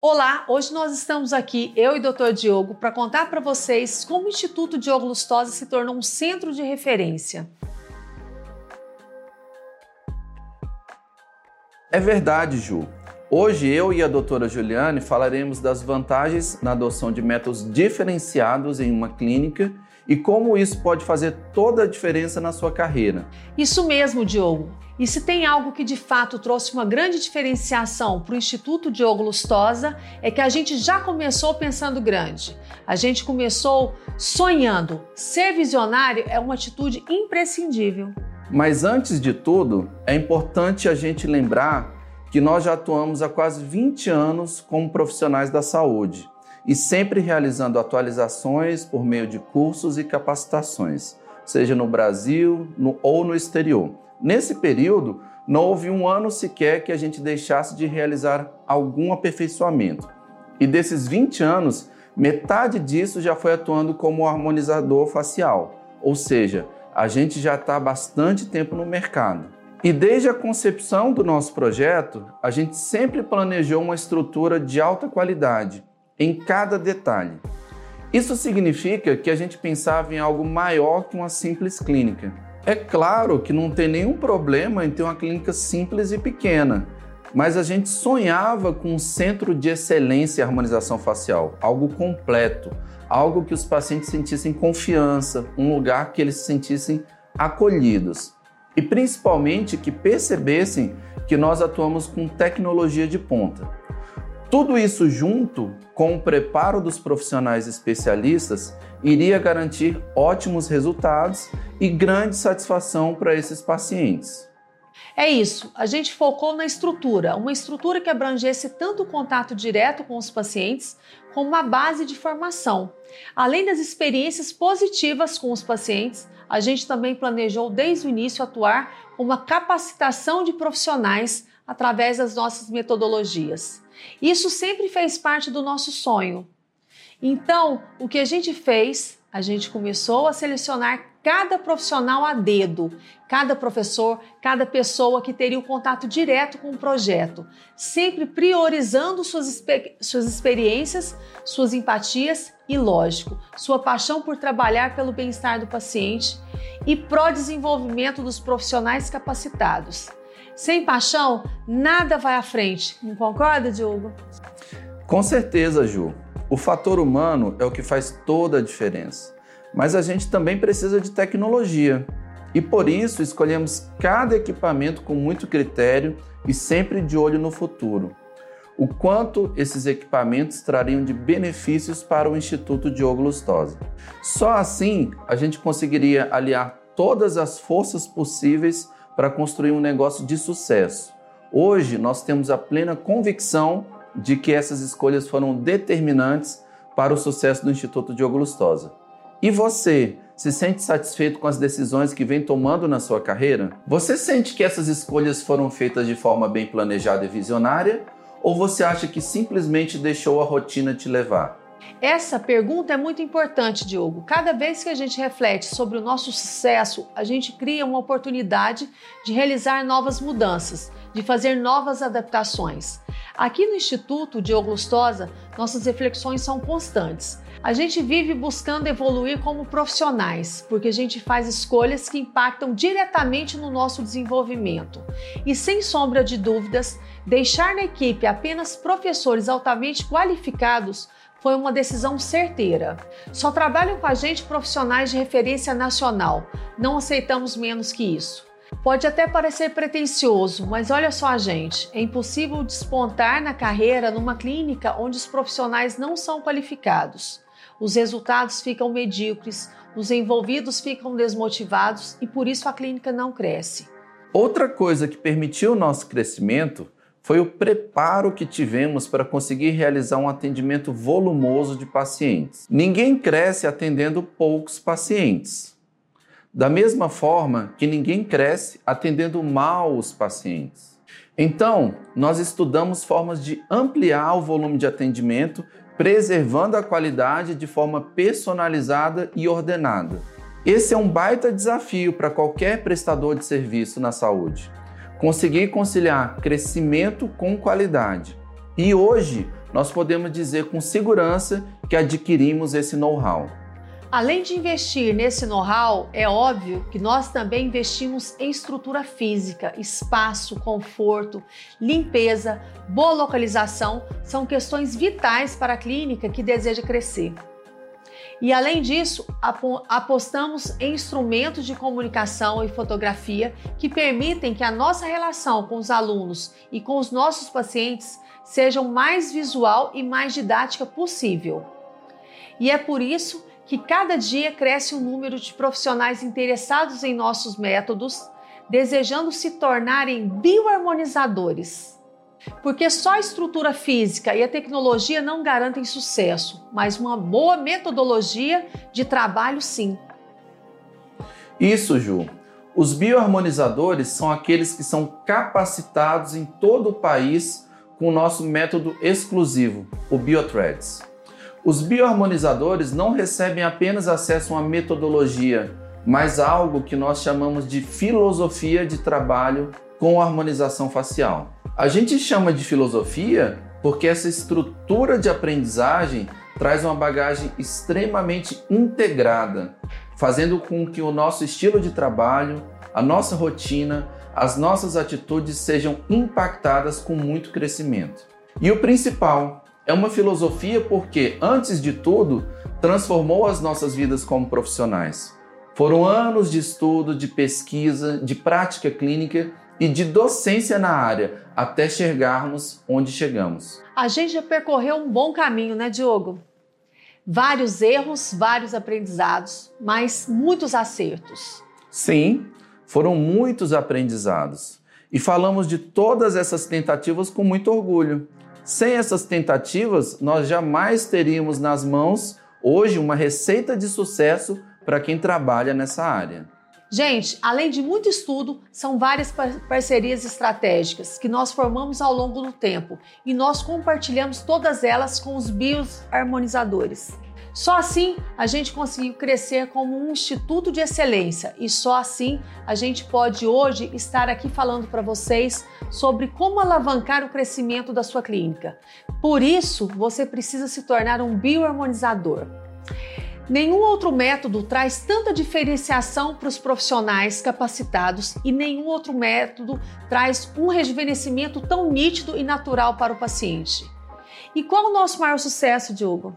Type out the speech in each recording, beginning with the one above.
Olá, hoje nós estamos aqui, eu e o Dr. Diogo, para contar para vocês como o Instituto Diogo Lustosa se tornou um centro de referência. É verdade, Ju. Hoje eu e a doutora Juliane falaremos das vantagens na adoção de métodos diferenciados em uma clínica e como isso pode fazer toda a diferença na sua carreira. Isso mesmo, Diogo. E se tem algo que de fato trouxe uma grande diferenciação para o Instituto Diogo Lustosa, é que a gente já começou pensando grande. A gente começou sonhando. Ser visionário é uma atitude imprescindível. Mas antes de tudo, é importante a gente lembrar que nós já atuamos há quase 20 anos como profissionais da saúde e sempre realizando atualizações por meio de cursos e capacitações, seja no Brasil no, ou no exterior. Nesse período, não houve um ano sequer que a gente deixasse de realizar algum aperfeiçoamento. E desses 20 anos, metade disso já foi atuando como harmonizador facial, ou seja, a gente já está há bastante tempo no mercado. E desde a concepção do nosso projeto, a gente sempre planejou uma estrutura de alta qualidade em cada detalhe. Isso significa que a gente pensava em algo maior que uma simples clínica. É claro que não tem nenhum problema em ter uma clínica simples e pequena, mas a gente sonhava com um centro de excelência em harmonização facial, algo completo, algo que os pacientes sentissem confiança, um lugar que eles se sentissem acolhidos e principalmente que percebessem que nós atuamos com tecnologia de ponta. Tudo isso junto com o preparo dos profissionais especialistas iria garantir ótimos resultados e grande satisfação para esses pacientes. É isso, a gente focou na estrutura, uma estrutura que abrangesse tanto o contato direto com os pacientes, como uma base de formação. Além das experiências positivas com os pacientes, a gente também planejou desde o início atuar com uma capacitação de profissionais através das nossas metodologias. Isso sempre fez parte do nosso sonho. Então, o que a gente fez? A gente começou a selecionar cada profissional a dedo, cada professor, cada pessoa que teria o contato direto com o projeto, sempre priorizando suas, suas experiências, suas empatias e, lógico, sua paixão por trabalhar pelo bem-estar do paciente e pro desenvolvimento dos profissionais capacitados. Sem paixão, nada vai à frente. Não concorda, Diogo? Com certeza, Ju. O fator humano é o que faz toda a diferença mas a gente também precisa de tecnologia. E por isso escolhemos cada equipamento com muito critério e sempre de olho no futuro. O quanto esses equipamentos trariam de benefícios para o Instituto Diogo Lustosa. Só assim a gente conseguiria aliar todas as forças possíveis para construir um negócio de sucesso. Hoje nós temos a plena convicção de que essas escolhas foram determinantes para o sucesso do Instituto Diogo Lustosa. E você se sente satisfeito com as decisões que vem tomando na sua carreira? Você sente que essas escolhas foram feitas de forma bem planejada e visionária? Ou você acha que simplesmente deixou a rotina te levar? Essa pergunta é muito importante, Diogo. Cada vez que a gente reflete sobre o nosso sucesso, a gente cria uma oportunidade de realizar novas mudanças, de fazer novas adaptações. Aqui no Instituto Diogo Lustosa, nossas reflexões são constantes. A gente vive buscando evoluir como profissionais, porque a gente faz escolhas que impactam diretamente no nosso desenvolvimento. E sem sombra de dúvidas, deixar na equipe apenas professores altamente qualificados foi uma decisão certeira. Só trabalham com a gente profissionais de referência nacional. Não aceitamos menos que isso. Pode até parecer pretensioso, mas olha só a gente, é impossível despontar na carreira numa clínica onde os profissionais não são qualificados os resultados ficam medíocres, os envolvidos ficam desmotivados e por isso a clínica não cresce. Outra coisa que permitiu o nosso crescimento foi o preparo que tivemos para conseguir realizar um atendimento volumoso de pacientes. Ninguém cresce atendendo poucos pacientes. Da mesma forma que ninguém cresce atendendo mal os pacientes. Então, nós estudamos formas de ampliar o volume de atendimento preservando a qualidade de forma personalizada e ordenada. Esse é um baita desafio para qualquer prestador de serviço na saúde. Conseguir conciliar crescimento com qualidade. E hoje, nós podemos dizer com segurança que adquirimos esse know-how. Além de investir nesse know-how, é óbvio que nós também investimos em estrutura física, espaço, conforto, limpeza, boa localização são questões vitais para a clínica que deseja crescer. E além disso, apostamos em instrumentos de comunicação e fotografia que permitem que a nossa relação com os alunos e com os nossos pacientes seja o mais visual e mais didática possível. E é por isso que cada dia cresce o número de profissionais interessados em nossos métodos, desejando se tornarem bioharmonizadores. Porque só a estrutura física e a tecnologia não garantem sucesso, mas uma boa metodologia de trabalho sim. Isso, Ju. Os bioharmonizadores são aqueles que são capacitados em todo o país com o nosso método exclusivo, o BioThreads. Os bioharmonizadores não recebem apenas acesso a uma metodologia, mas algo que nós chamamos de filosofia de trabalho com harmonização facial. A gente chama de filosofia porque essa estrutura de aprendizagem traz uma bagagem extremamente integrada, fazendo com que o nosso estilo de trabalho, a nossa rotina, as nossas atitudes sejam impactadas com muito crescimento. E o principal, é uma filosofia porque, antes de tudo, transformou as nossas vidas como profissionais. Foram anos de estudo, de pesquisa, de prática clínica e de docência na área até chegarmos onde chegamos. A gente já percorreu um bom caminho, né, Diogo? Vários erros, vários aprendizados, mas muitos acertos. Sim, foram muitos aprendizados. E falamos de todas essas tentativas com muito orgulho. Sem essas tentativas, nós jamais teríamos nas mãos hoje uma receita de sucesso para quem trabalha nessa área. Gente, além de muito estudo, são várias parcerias estratégicas que nós formamos ao longo do tempo e nós compartilhamos todas elas com os bioharmonizadores. Só assim a gente conseguiu crescer como um instituto de excelência e só assim a gente pode hoje estar aqui falando para vocês sobre como alavancar o crescimento da sua clínica. Por isso, você precisa se tornar um bioharmonizador. Nenhum outro método traz tanta diferenciação para os profissionais capacitados e nenhum outro método traz um rejuvenescimento tão nítido e natural para o paciente. E qual o nosso maior sucesso, Diogo?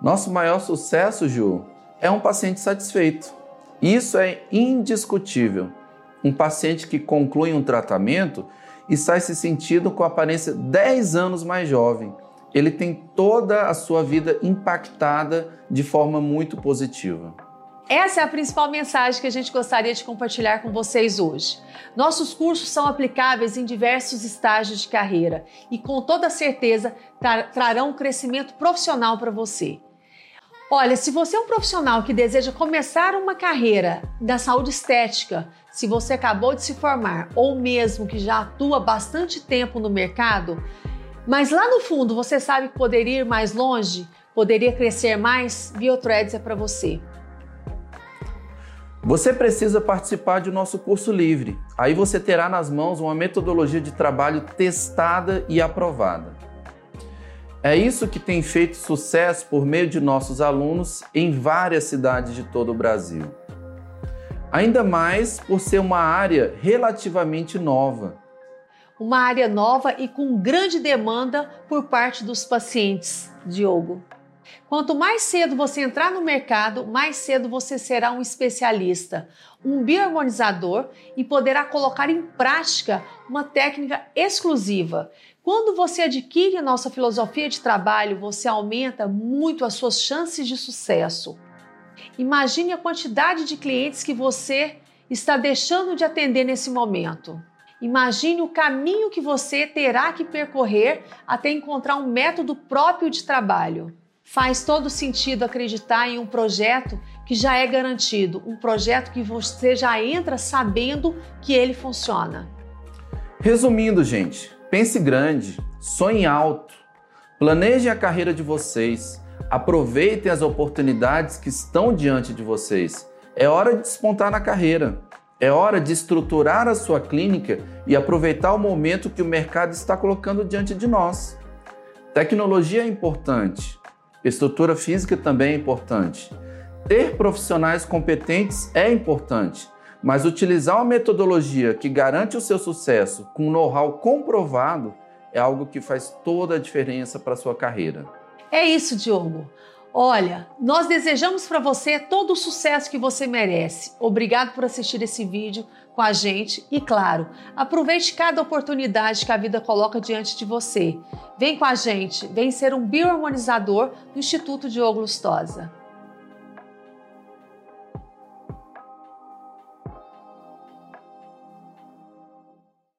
Nosso maior sucesso, Ju, é um paciente satisfeito. Isso é indiscutível. Um paciente que conclui um tratamento e sai se sentindo com aparência 10 anos mais jovem ele tem toda a sua vida impactada de forma muito positiva. Essa é a principal mensagem que a gente gostaria de compartilhar com vocês hoje. Nossos cursos são aplicáveis em diversos estágios de carreira e, com toda certeza, trarão um crescimento profissional para você. Olha, se você é um profissional que deseja começar uma carreira da saúde estética, se você acabou de se formar ou mesmo que já atua bastante tempo no mercado, mas lá no fundo você sabe que poderia ir mais longe, poderia crescer mais, Biothreads é para você. Você precisa participar de nosso curso livre. Aí você terá nas mãos uma metodologia de trabalho testada e aprovada. É isso que tem feito sucesso por meio de nossos alunos em várias cidades de todo o Brasil. Ainda mais por ser uma área relativamente nova uma área nova e com grande demanda por parte dos pacientes, Diogo. Quanto mais cedo você entrar no mercado, mais cedo você será um especialista, um bioharmonizador e poderá colocar em prática uma técnica exclusiva. Quando você adquire a nossa filosofia de trabalho, você aumenta muito as suas chances de sucesso. Imagine a quantidade de clientes que você está deixando de atender nesse momento. Imagine o caminho que você terá que percorrer até encontrar um método próprio de trabalho. Faz todo sentido acreditar em um projeto que já é garantido, um projeto que você já entra sabendo que ele funciona. Resumindo, gente, pense grande, sonhe alto, planeje a carreira de vocês, aproveitem as oportunidades que estão diante de vocês. É hora de despontar na carreira. É hora de estruturar a sua clínica e aproveitar o momento que o mercado está colocando diante de nós. Tecnologia é importante, estrutura física também é importante. Ter profissionais competentes é importante, mas utilizar uma metodologia que garante o seu sucesso com know-how comprovado é algo que faz toda a diferença para a sua carreira. É isso, Diogo. Olha, nós desejamos para você todo o sucesso que você merece. Obrigado por assistir esse vídeo com a gente e, claro, aproveite cada oportunidade que a vida coloca diante de você. Vem com a gente, vem ser um bioharmonizador do Instituto Diogo Lustosa.